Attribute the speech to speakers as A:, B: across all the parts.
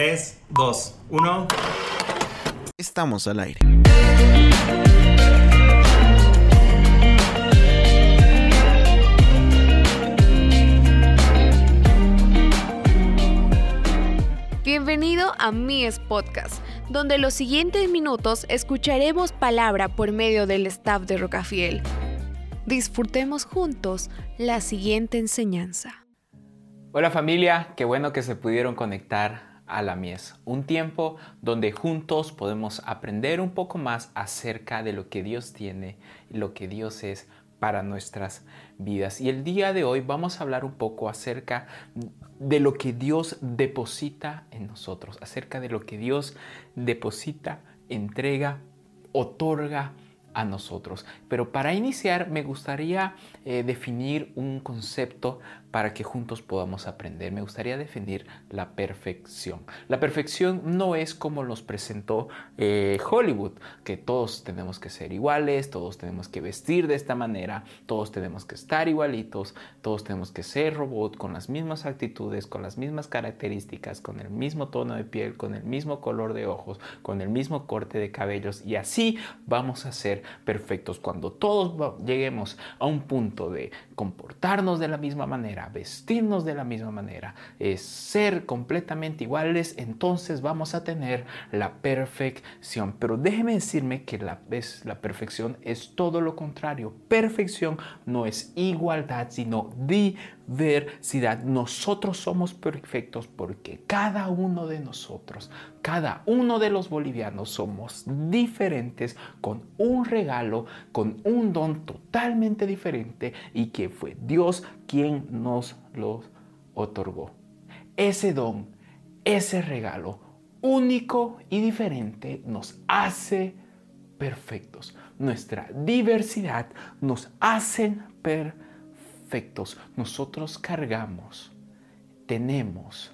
A: 3, 2, 1.
B: Estamos al aire.
C: Bienvenido a Mies Podcast, donde los siguientes minutos escucharemos palabra por medio del staff de Rocafiel. Disfrutemos juntos la siguiente enseñanza.
D: Hola familia, qué bueno que se pudieron conectar a la Mies, un tiempo donde juntos podemos aprender un poco más acerca de lo que Dios tiene y lo que Dios es para nuestras vidas. Y el día de hoy vamos a hablar un poco acerca de lo que Dios deposita en nosotros, acerca de lo que Dios deposita, entrega, otorga a nosotros. Pero para iniciar me gustaría eh, definir un concepto para que juntos podamos aprender. Me gustaría definir la perfección. La perfección no es como nos presentó eh, Hollywood, que todos tenemos que ser iguales, todos tenemos que vestir de esta manera, todos tenemos que estar igualitos, todos tenemos que ser robot con las mismas actitudes, con las mismas características, con el mismo tono de piel, con el mismo color de ojos, con el mismo corte de cabellos y así vamos a ser perfectos. Cuando todos lleguemos a un punto de comportarnos de la misma manera, vestirnos de la misma manera, es ser completamente iguales, entonces vamos a tener la perfección. Pero déjeme decirme que la, la perfección es todo lo contrario. Perfección no es igualdad, sino diversidad. Nosotros somos perfectos porque cada uno de nosotros, cada uno de los bolivianos somos diferentes con un regalo, con un don totalmente diferente y que fue Dios quien nos los otorgó. Ese don, ese regalo único y diferente nos hace perfectos. Nuestra diversidad nos hace perfectos. Nosotros cargamos, tenemos,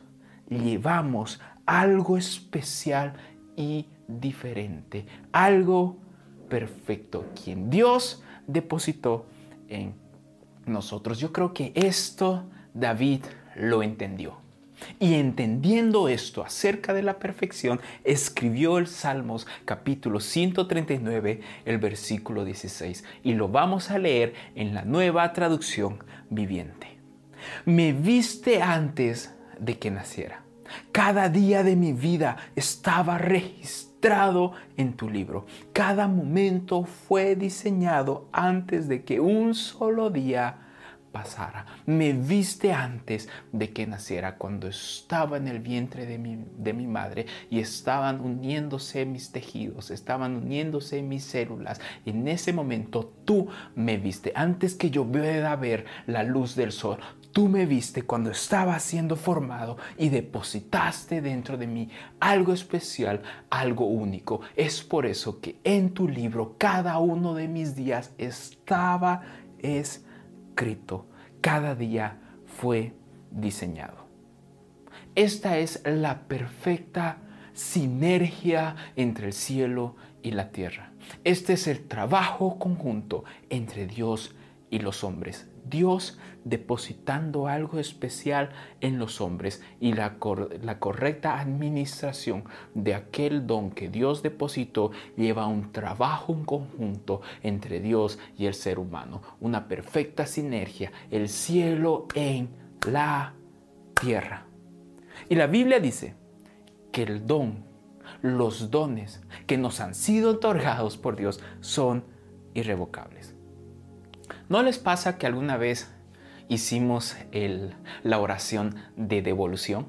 D: llevamos algo especial y diferente, algo perfecto, quien Dios depositó en nosotros. Yo creo que esto David lo entendió. Y entendiendo esto acerca de la perfección, escribió el Salmos capítulo 139, el versículo 16. Y lo vamos a leer en la nueva traducción viviente. Me viste antes de que naciera. Cada día de mi vida estaba registrado en tu libro. Cada momento fue diseñado antes de que un solo día Me viste antes de que naciera, cuando estaba en el vientre de mi, de mi madre y estaban uniéndose mis tejidos, estaban uniéndose mis células. En ese momento tú me viste, antes que yo pueda ver la luz del sol. Tú me viste cuando estaba siendo formado y depositaste dentro de mí algo especial, algo único. Es por eso que en tu libro cada uno de mis días estaba cada día fue diseñado. Esta es la perfecta sinergia entre el cielo y la tierra. Este es el trabajo conjunto entre Dios y los hombres. Dios depositando algo especial en los hombres y la, correcta administración de aquel don que Dios depositó lleva un trabajo en conjunto entre Dios y el ser humano, una perfecta sinergia, el cielo en la tierra. Y la Biblia dice que el don, los dones que nos han sido otorgados por Dios son irrevocables. ¿No les pasa que alguna vez hicimos la oración de devolución?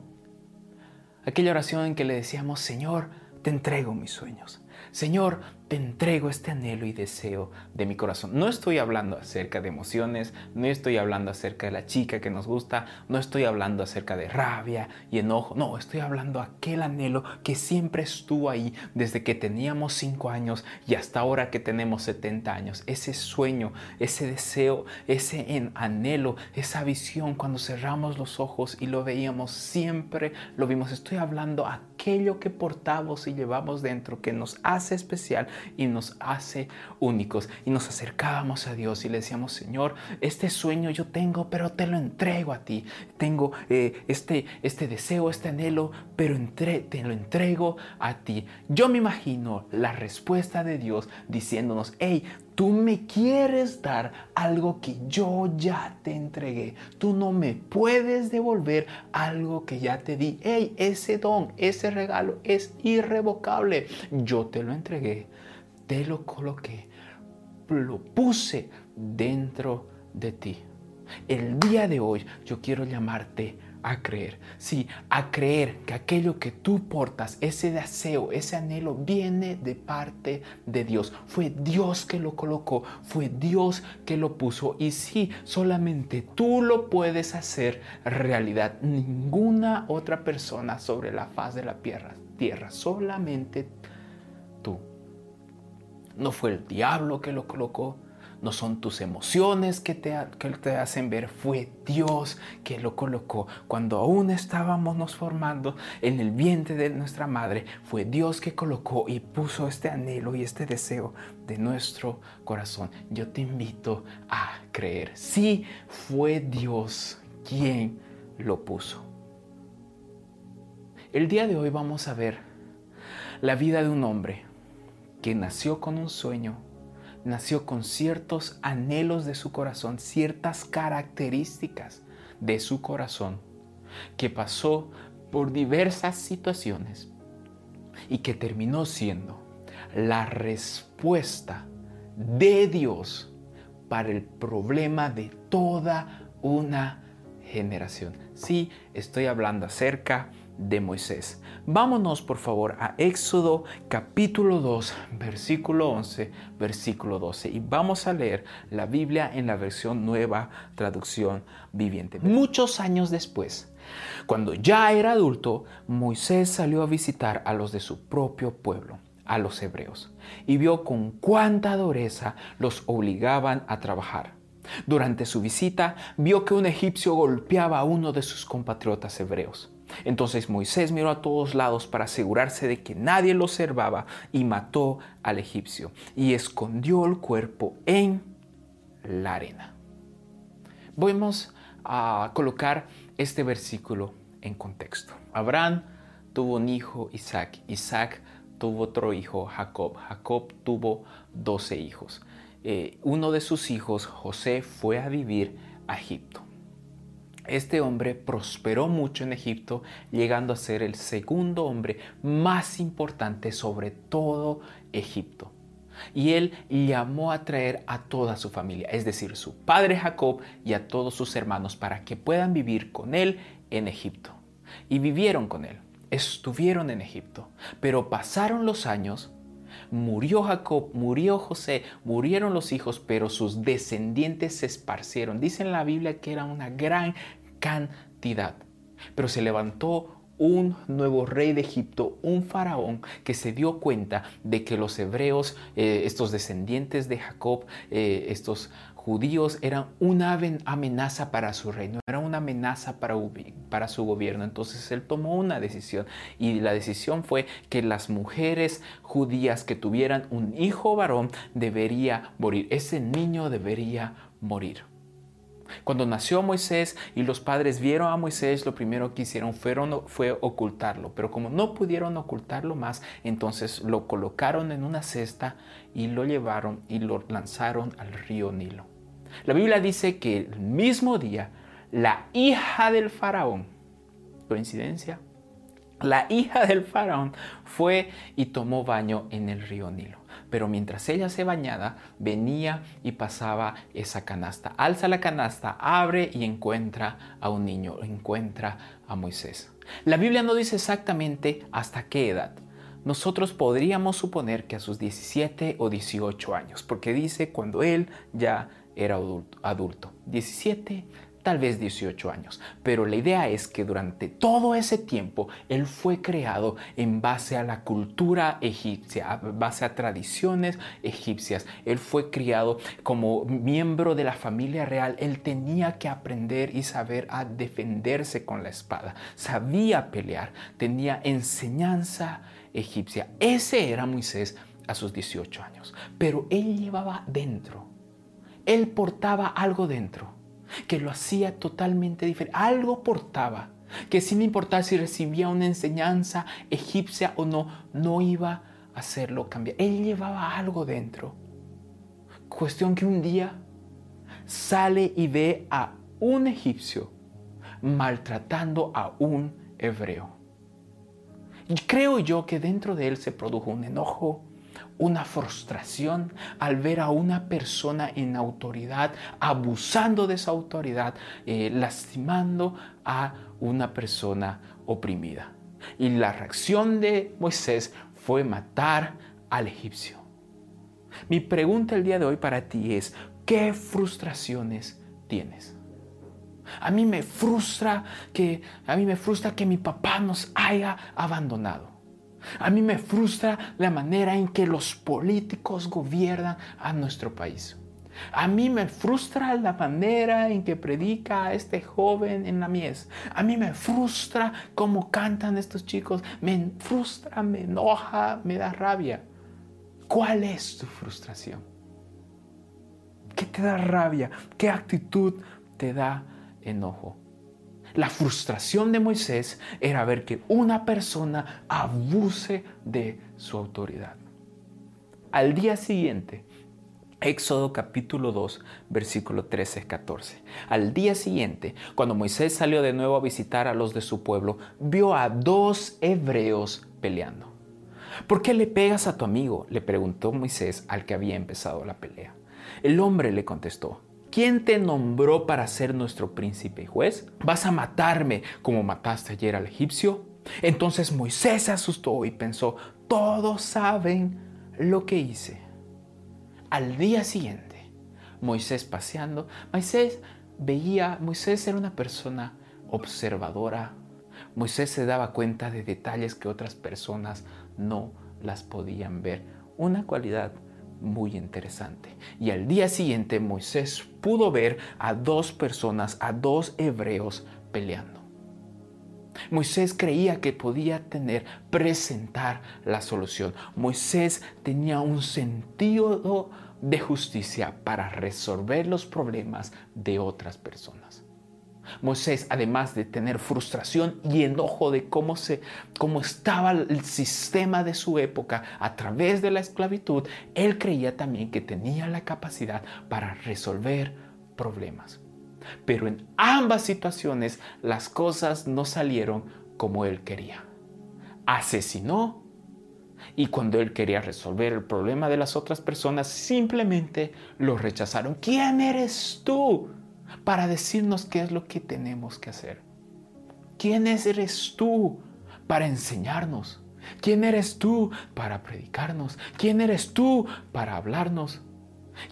D: Aquella oración en que le decíamos, Señor, te entrego mis sueños. Señor, te entrego este anhelo y deseo de mi corazón. No estoy hablando acerca de emociones, no estoy hablando acerca de la chica que nos gusta, no estoy hablando acerca de rabia y enojo, no, estoy hablando aquel anhelo que siempre estuvo ahí desde que teníamos 5 años y hasta ahora que tenemos 70 años. Ese sueño, ese deseo, ese anhelo, esa visión cuando cerramos los ojos y lo veíamos, siempre lo vimos. Estoy hablando aquello que portamos y llevamos dentro que nos hace especial y nos hace únicos. Y nos acercábamos a Dios y le decíamos, Señor, este sueño yo tengo, pero te lo entrego a ti. Tengo eh, este, este deseo, este anhelo, pero te lo entrego a ti. Yo me imagino la respuesta de Dios diciéndonos, hey, Tú me quieres dar algo que yo ya te entregué. Tú no me puedes devolver algo que ya te di. Hey, ese don, ese regalo es irrevocable. Yo te lo entregué, te lo coloqué, lo puse dentro de ti. El día de hoy yo quiero llamarte a creer. Sí, a creer que aquello que tú portas, ese deseo, ese anhelo, viene de parte de Dios. Fue Dios que lo colocó, fue Dios que lo puso. Y sí, solamente tú lo puedes hacer realidad. Ninguna otra persona sobre la faz de la tierra, tierra solamente tú. No fue el diablo que lo colocó, no son tus emociones que te, te hacen ver, fue Dios que lo colocó. Cuando aún estábamos nos formando en el vientre de nuestra madre, fue Dios que colocó y puso este anhelo y este deseo de nuestro corazón. Yo te invito a creer. Sí, fue Dios quien lo puso. El día de hoy vamos a ver la vida de un hombre que nació con un sueño nació con ciertos anhelos de su corazón, ciertas características de su corazón, que pasó por diversas situaciones y que terminó siendo la respuesta de Dios para el problema de toda una generación. Sí, estoy hablando acerca de Moisés. Vámonos por favor a Éxodo capítulo 2, versículo 11, versículo 12 y vamos a leer la Biblia en la versión nueva traducción viviente. Muchos años después, cuando ya era adulto, Moisés salió a visitar a los de su propio pueblo a los hebreos y vio con cuánta dureza los obligaban a trabajar. Durante su visita vio que un egipcio golpeaba a uno de sus compatriotas hebreos. Entonces Moisés miró a todos lados para asegurarse de que nadie lo observaba y mató al egipcio y escondió el cuerpo en la arena. Vamos a colocar este versículo en contexto. Abraham tuvo un hijo, Isaac. Isaac tuvo otro hijo, Jacob. Jacob tuvo doce hijos. Eh, uno de sus hijos, José, fue a vivir a Egipto. Este hombre prosperó mucho en Egipto, llegando a ser el segundo hombre más importante sobre todo Egipto. Y él llamó a traer a toda su familia, es decir, su padre Jacob y a todos sus hermanos, para que puedan vivir con él en Egipto. Y vivieron con él, estuvieron en Egipto, pero pasaron los años Murió Jacob, murió José, murieron los hijos, pero sus descendientes se esparcieron. Dice en la Biblia que era una gran cantidad. Pero se levantó un nuevo rey de Egipto, un faraón que se dio cuenta de que los hebreos, eh, estos descendientes de Jacob, eh, estos judíos eran una amenaza para su reino, era una amenaza para, para su gobierno. Entonces él tomó una decisión y la decisión fue que las mujeres judías que tuvieran un hijo varón debería morir, ese niño debería morir. Cuando nació Moisés y los padres vieron a Moisés, lo primero que hicieron fue ocultarlo. Pero como no pudieron ocultarlo más, entonces lo colocaron en una cesta y lo llevaron y lo lanzaron al río Nilo. La Biblia dice que el mismo día, la hija del faraón, coincidencia, la hija del faraón fue y tomó baño en el río Nilo. Pero mientras ella se bañaba, venía y pasaba esa canasta. Alza la canasta, abre y encuentra a un niño, encuentra a Moisés. La Biblia no dice exactamente hasta qué edad. Nosotros podríamos suponer que a sus 17 o 18 años, porque dice cuando él ya era adulto. adulto. 17, tal vez 18 años. Pero la idea es que durante todo ese tiempo él fue creado en base a la cultura egipcia, en base a tradiciones egipcias. Él fue criado como miembro de la familia real. Él tenía que aprender y saber a defenderse con la espada. Sabía pelear, tenía enseñanza egipcia. Ese era Moisés a sus 18 años. Pero él llevaba dentro, él portaba algo dentro que lo hacía totalmente diferente. Algo portaba que sin importar si recibía una enseñanza egipcia o no, no iba a hacerlo cambiar. Él llevaba algo dentro. Cuestión que un día sale y ve a un egipcio maltratando a un hebreo. Y creo yo que dentro de él se produjo un enojo, una frustración al ver a una persona en autoridad, abusando de esa autoridad, eh, lastimando a una persona oprimida. Y la reacción de Moisés fue matar al egipcio. Mi pregunta el día de hoy para ti es, ¿qué frustraciones tienes? A mí me frustra que a mí me frustra que mi papá nos haya abandonado. A mí me frustra la manera en que los políticos gobiernan a nuestro país. A mí me frustra la manera en que predica este joven en la mies. A mí me frustra cómo cantan estos chicos. Me frustra, me enoja, me da rabia. ¿Cuál es tu frustración? ¿Qué te da rabia? ¿Qué actitud te da enojo? La frustración de Moisés era ver que una persona abuse de su autoridad. Al día siguiente, Éxodo capítulo 2, versículo 13-14. Al día siguiente, cuando Moisés salió de nuevo a visitar a los de su pueblo, vio a dos hebreos peleando. ¿Por qué le pegas a tu amigo? le preguntó Moisés al que había empezado la pelea. El hombre le contestó, ¿quién te nombró para ser nuestro príncipe y juez? ¿Vas a matarme como mataste ayer al egipcio? Entonces Moisés se asustó y pensó, todos saben lo que hice. Al día siguiente, Moisés paseando, Moisés veía, Moisés era una persona observadora. Moisés se daba cuenta de detalles que otras personas no las podían ver. Una cualidad muy interesante. Y al día siguiente Moisés pudo ver a dos personas, a dos hebreos peleando. Moisés creía que podía tener, presentar la solución. Moisés tenía un sentido de justicia para resolver los problemas de otras personas. Moisés, además de tener frustración y enojo de cómo, se, cómo estaba el sistema de su época a través de la esclavitud, él creía también que tenía la capacidad para resolver problemas. Pero en ambas situaciones las cosas no salieron como él quería. Asesinó y cuando él quería resolver el problema de las otras personas, simplemente lo rechazaron. ¿Quién eres tú? Para decirnos qué es lo que tenemos que hacer. ¿Quién eres tú para enseñarnos? ¿Quién eres tú para predicarnos? ¿Quién eres tú para hablarnos?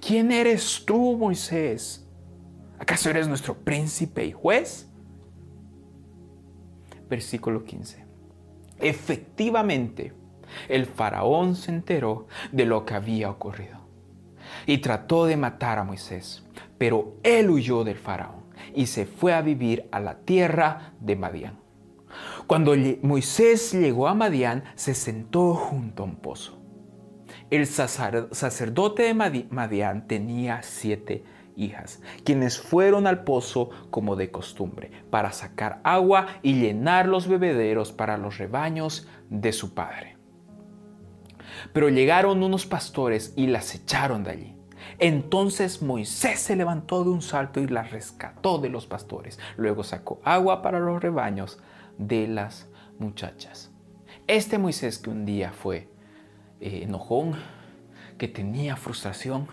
D: ¿Quién eres tú, Moisés? ¿Acaso eres nuestro príncipe y juez? Versículo 15. Efectivamente, el faraón se enteró de lo que había ocurrido y trató de matar a Moisés. Pero él huyó del faraón y se fue a vivir a la tierra de Madián. Cuando Moisés llegó a Madián, se sentó junto a un pozo. El sacerdote de Madián tenía siete hijas, quienes fueron al pozo como de costumbre, para sacar agua y llenar los bebederos para los rebaños de su padre. Pero llegaron unos pastores y las echaron de allí. Entonces Moisés se levantó de un salto y la rescató de los pastores. Luego sacó agua para los rebaños de las muchachas. Este Moisés que un día fue eh, enojón, que tenía frustración,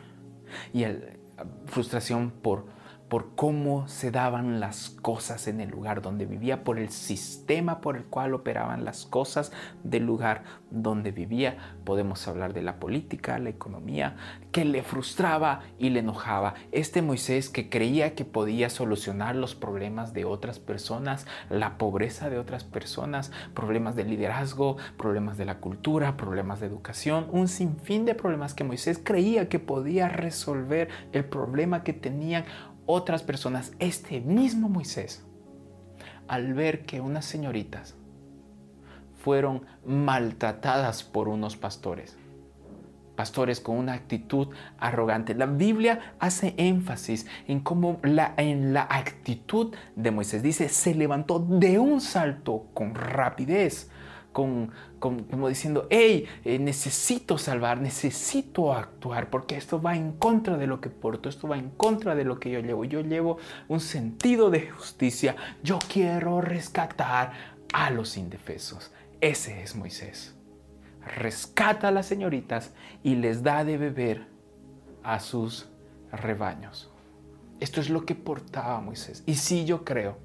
D: y el, frustración por por cómo se daban las cosas en el lugar donde vivía, por el sistema por el cual operaban las cosas del lugar donde vivía. Podemos hablar de la política, la economía, que le frustraba y le enojaba. Este Moisés que creía que podía solucionar los problemas de otras personas, la pobreza de otras personas, problemas de liderazgo, problemas de la cultura, problemas de educación, un sinfín de problemas que Moisés creía que podía resolver el problema que tenían otras personas, este mismo Moisés, al ver que unas señoritas fueron maltratadas por unos pastores, pastores con una actitud arrogante. La Biblia hace énfasis en cómo la, en la actitud de Moisés. Dice, se levantó de un salto con rapidez. Con, como diciendo, hey, eh, necesito salvar, necesito actuar, porque esto va en contra de lo que porto, esto va en contra de lo que yo llevo. Yo llevo un sentido de justicia, yo quiero rescatar a los indefesos. Ese es Moisés rescata a las señoritas y les da de beber a sus rebaños. Esto es lo que portaba Moisés. Y sí yo creo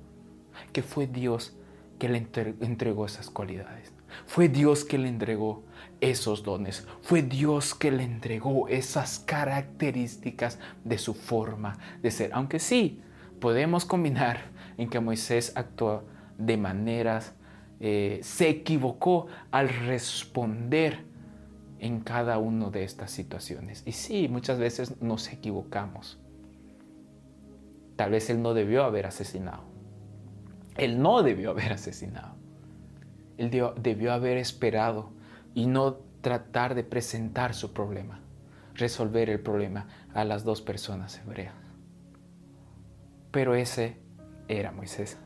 D: que fue Dios que le entregó esas cualidades. Fue Dios que le entregó esos dones. Fue Dios que le entregó esas características de su forma de ser. Aunque sí, podemos combinar en que Moisés actuó de maneras eh, se equivocó al responder en cada una de estas situaciones. Y sí, muchas veces nos equivocamos. Tal vez él no debió haber asesinado. Él no debió haber asesinado. Él debió haber esperado y no tratar de presentar su problema, resolver el problema a las dos personas hebreas. Pero ese era Moisés.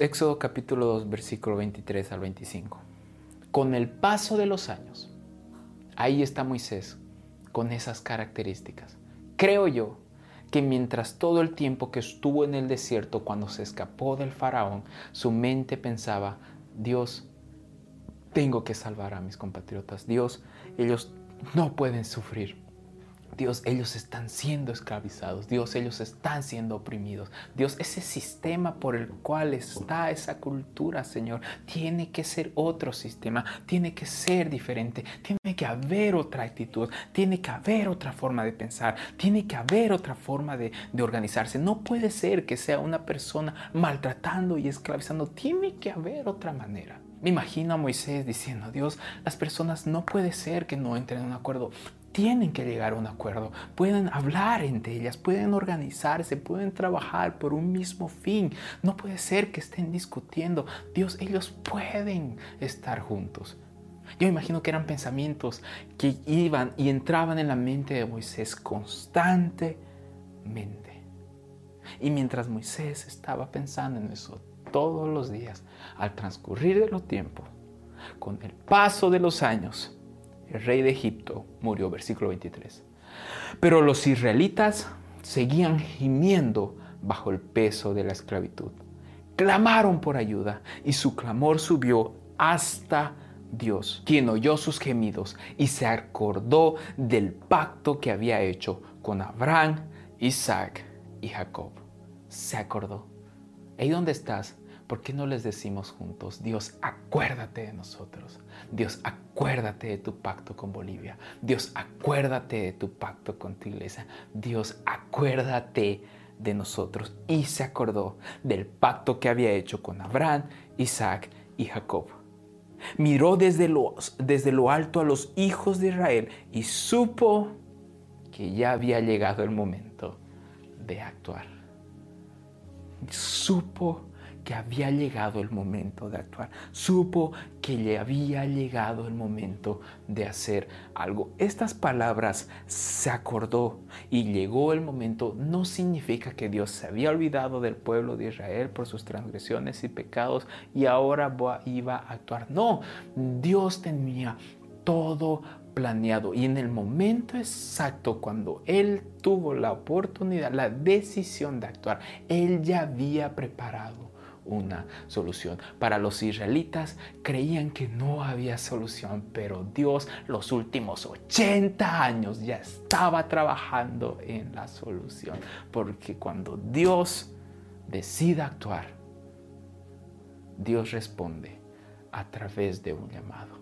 D: Éxodo capítulo 2, versículo 23 al 25. Con el paso de los años, ahí está Moisés con esas características. Creo yo que mientras todo el tiempo que estuvo en el desierto cuando se escapó del faraón, su mente pensaba, Dios, tengo que salvar a mis compatriotas. Dios, ellos no pueden sufrir. Dios, ellos están siendo esclavizados. Dios, ellos están siendo oprimidos. Dios, ese sistema por el cual está esa cultura, Señor, tiene que ser otro sistema, tiene que ser diferente, tiene que haber otra actitud, tiene que haber otra forma de pensar, tiene que haber otra forma de, organizarse. No puede ser que sea una persona maltratando y esclavizando, tiene que haber otra manera. Me imagino a Moisés diciendo, Dios, las personas no puede ser que no entren en un acuerdo tienen que llegar a un acuerdo, pueden hablar entre ellas, pueden organizarse, pueden trabajar por un mismo fin. No puede ser que estén discutiendo. Dios, ellos pueden estar juntos. Yo imagino que eran pensamientos que iban y entraban en la mente de Moisés constantemente. Y mientras Moisés estaba pensando en eso todos los días, al transcurrir de los tiempos, con el paso de los años, el rey de Egipto, murió, versículo 23. Pero los israelitas seguían gimiendo bajo el peso de la esclavitud. Clamaron por ayuda y su clamor subió hasta Dios, quien oyó sus gemidos y se acordó del pacto que había hecho con Abraham, Isaac y Jacob. Se acordó. ¿Y dónde estás? ¿Por qué no les decimos juntos, Dios, acuérdate de nosotros? Dios, acuérdate de tu pacto con Bolivia. Dios, acuérdate de tu pacto con tu iglesia. Dios, acuérdate de nosotros. Y se acordó del pacto que había hecho con Abraham, Isaac y Jacob. Miró desde lo, desde lo alto a los hijos de Israel y supo que ya había llegado el momento de actuar. Supo que había llegado el momento de actuar, supo que le había llegado el momento de hacer algo. Estas palabras se acordó y llegó el momento no significa que Dios se había olvidado del pueblo de Israel por sus transgresiones y pecados y ahora iba a actuar. No, Dios tenía todo planeado y en el momento exacto cuando él tuvo la oportunidad, la decisión de actuar, él ya había preparado una solución. Para los israelitas creían que no había solución, pero Dios los últimos 80 años ya estaba trabajando en la solución. Porque cuando Dios decide actuar, Dios responde a través de un llamado.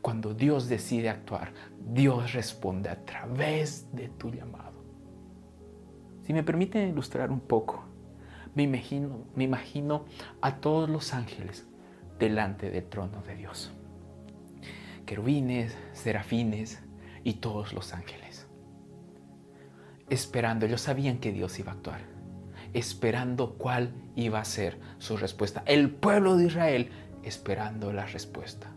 D: Cuando Dios decide actuar, Dios responde a través de tu llamado. Si me permiten ilustrar un poco, me imagino, a todos los ángeles delante del trono de Dios. Querubines, serafines y todos los ángeles. Esperando, ellos sabían que Dios iba a actuar, esperando cuál iba a ser su respuesta. El pueblo de Israel esperando la respuesta.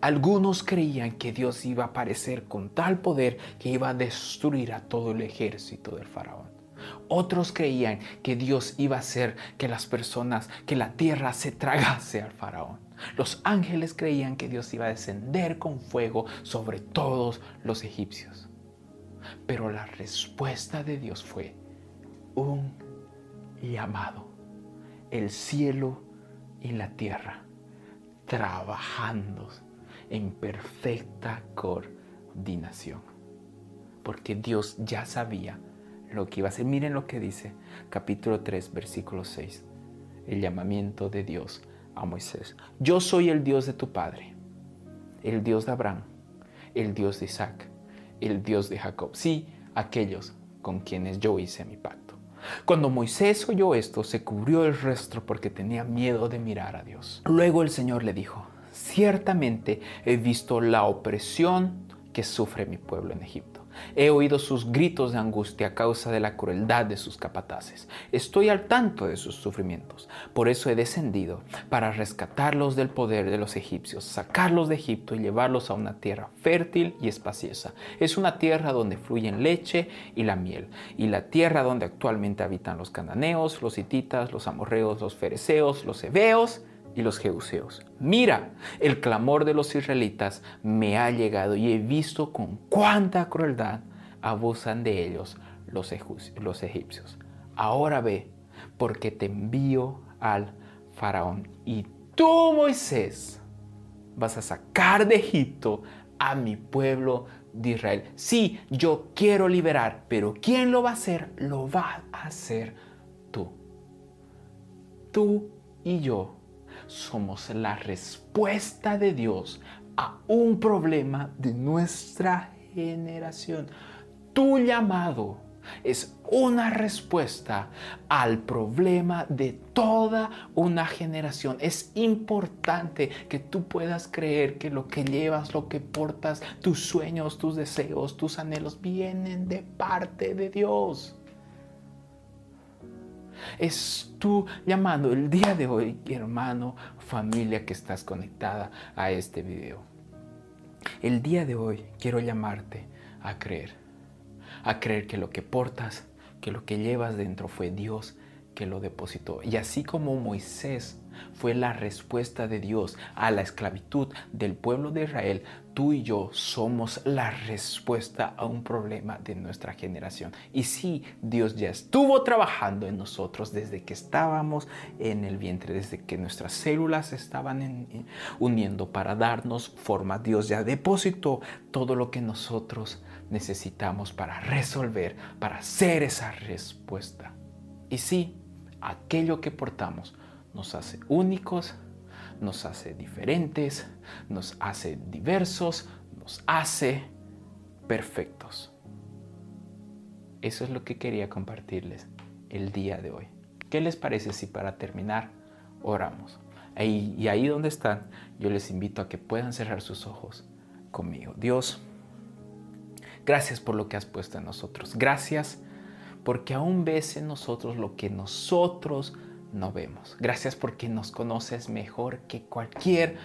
D: Algunos creían que Dios iba a aparecer con tal poder que iba a destruir a todo el ejército del faraón. Otros creían que Dios iba a hacer que las personas, que la tierra se tragase al faraón. Los ángeles creían que Dios iba a descender con fuego sobre todos los egipcios. Pero la respuesta de Dios fue un llamado. El cielo y la tierra trabajando en perfecta coordinación. Porque Dios ya sabía lo que iba a hacer. Miren lo que dice capítulo 3, versículo 6. El llamamiento de Dios a Moisés. Yo soy el Dios de tu padre, el Dios de Abraham, el Dios de Isaac, el Dios de Jacob. Sí, aquellos con quienes yo hice mi pacto. Cuando Moisés oyó esto, se cubrió el rostro porque tenía miedo de mirar a Dios. Luego el Señor le dijo, ciertamente he visto la opresión que sufre mi pueblo en Egipto He oído sus gritos de angustia a causa de la crueldad de sus capataces. Estoy al tanto de sus sufrimientos. Por eso he descendido para rescatarlos del poder de los egipcios, sacarlos de Egipto y llevarlos a una tierra fértil y espaciosa. Es una tierra donde fluyen leche y la miel, y la tierra donde actualmente habitan los cananeos, los hititas, los amorreos, los fereceos, los heveos y los jebuseos. Mira, el clamor de los israelitas me ha llegado y he visto con cuánta crueldad abusan de ellos los, los egipcios. Ahora ve, porque te envío al faraón y tú, Moisés, vas a sacar de Egipto a mi pueblo de Israel. Sí, yo quiero liberar, pero ¿quién lo va a hacer? Lo va a hacer tú. Tú y yo somos la respuesta de Dios a un problema de nuestra generación. Tu llamado es una respuesta al problema de toda una generación. Es importante que tú puedas creer que lo que llevas, lo que portas, tus sueños, tus deseos, tus anhelos vienen de parte de Dios. Es tu llamando el día de hoy, hermano, familia que estás conectada a este video. El día de hoy quiero llamarte a creer, a creer que lo que portas, que lo que llevas dentro fue Dios que lo depositó. Y así como Moisés fue la respuesta de Dios a la esclavitud del pueblo de Israel, tú y yo somos la respuesta a un problema de nuestra generación. Y sí, Dios ya estuvo trabajando en nosotros desde que estábamos en el vientre, desde que nuestras células estaban uniendo para darnos forma. Dios ya depositó todo lo que nosotros necesitamos para resolver, para hacer esa respuesta. Y sí, aquello que portamos nos hace únicos, nos hace diferentes, nos hace diversos, nos hace perfectos. Eso es lo que quería compartirles el día de hoy. ¿Qué les parece si para terminar oramos? y ahí donde están, yo les invito a que puedan cerrar sus ojos conmigo. Dios, gracias por lo que has puesto en nosotros. Gracias porque aún ves en nosotros lo que nosotros no vemos. Gracias porque nos conoces mejor que cualquier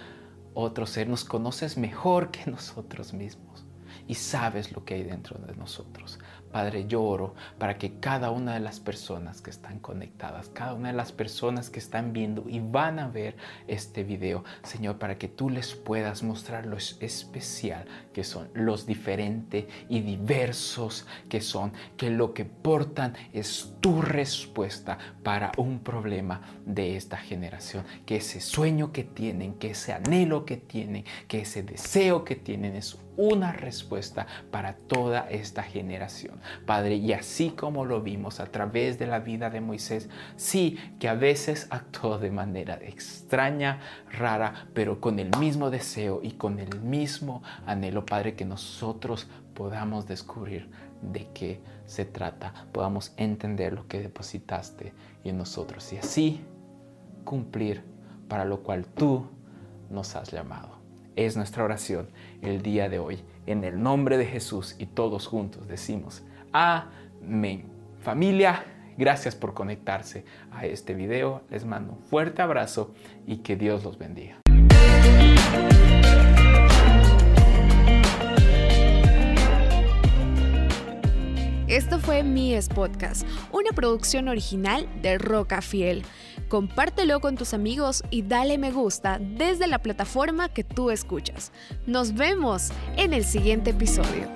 D: otro ser, nos conoces mejor que nosotros mismos y sabes lo que hay dentro de nosotros. Padre, yo oro para que cada una de las personas que están conectadas, cada una de las personas que están viendo y van a ver este video, Señor, para que tú les puedas mostrar lo especial que son, los diferentes y diversos que son, que lo que portan es tu respuesta para un problema de esta generación, que ese sueño que tienen, que ese anhelo que tienen, que ese deseo que tienen es una respuesta para toda esta generación. Padre, y así como lo vimos a través de la vida de Moisés, sí que a veces actuó de manera extraña, rara, pero con el mismo deseo y con el mismo anhelo, Padre, que nosotros podamos descubrir de qué se trata, podamos entender lo que depositaste en nosotros y así cumplir para lo cual tú nos has llamado es nuestra oración el día de hoy. En el nombre de Jesús y todos juntos decimos amén. Familia, gracias por conectarse a este video. Les mando un fuerte abrazo y que Dios los bendiga.
C: Esto fue Mies Podcast, una producción original de Roca Fiel. Compártelo con tus amigos y dale me gusta desde la plataforma que tú escuchas. Nos vemos en el siguiente episodio.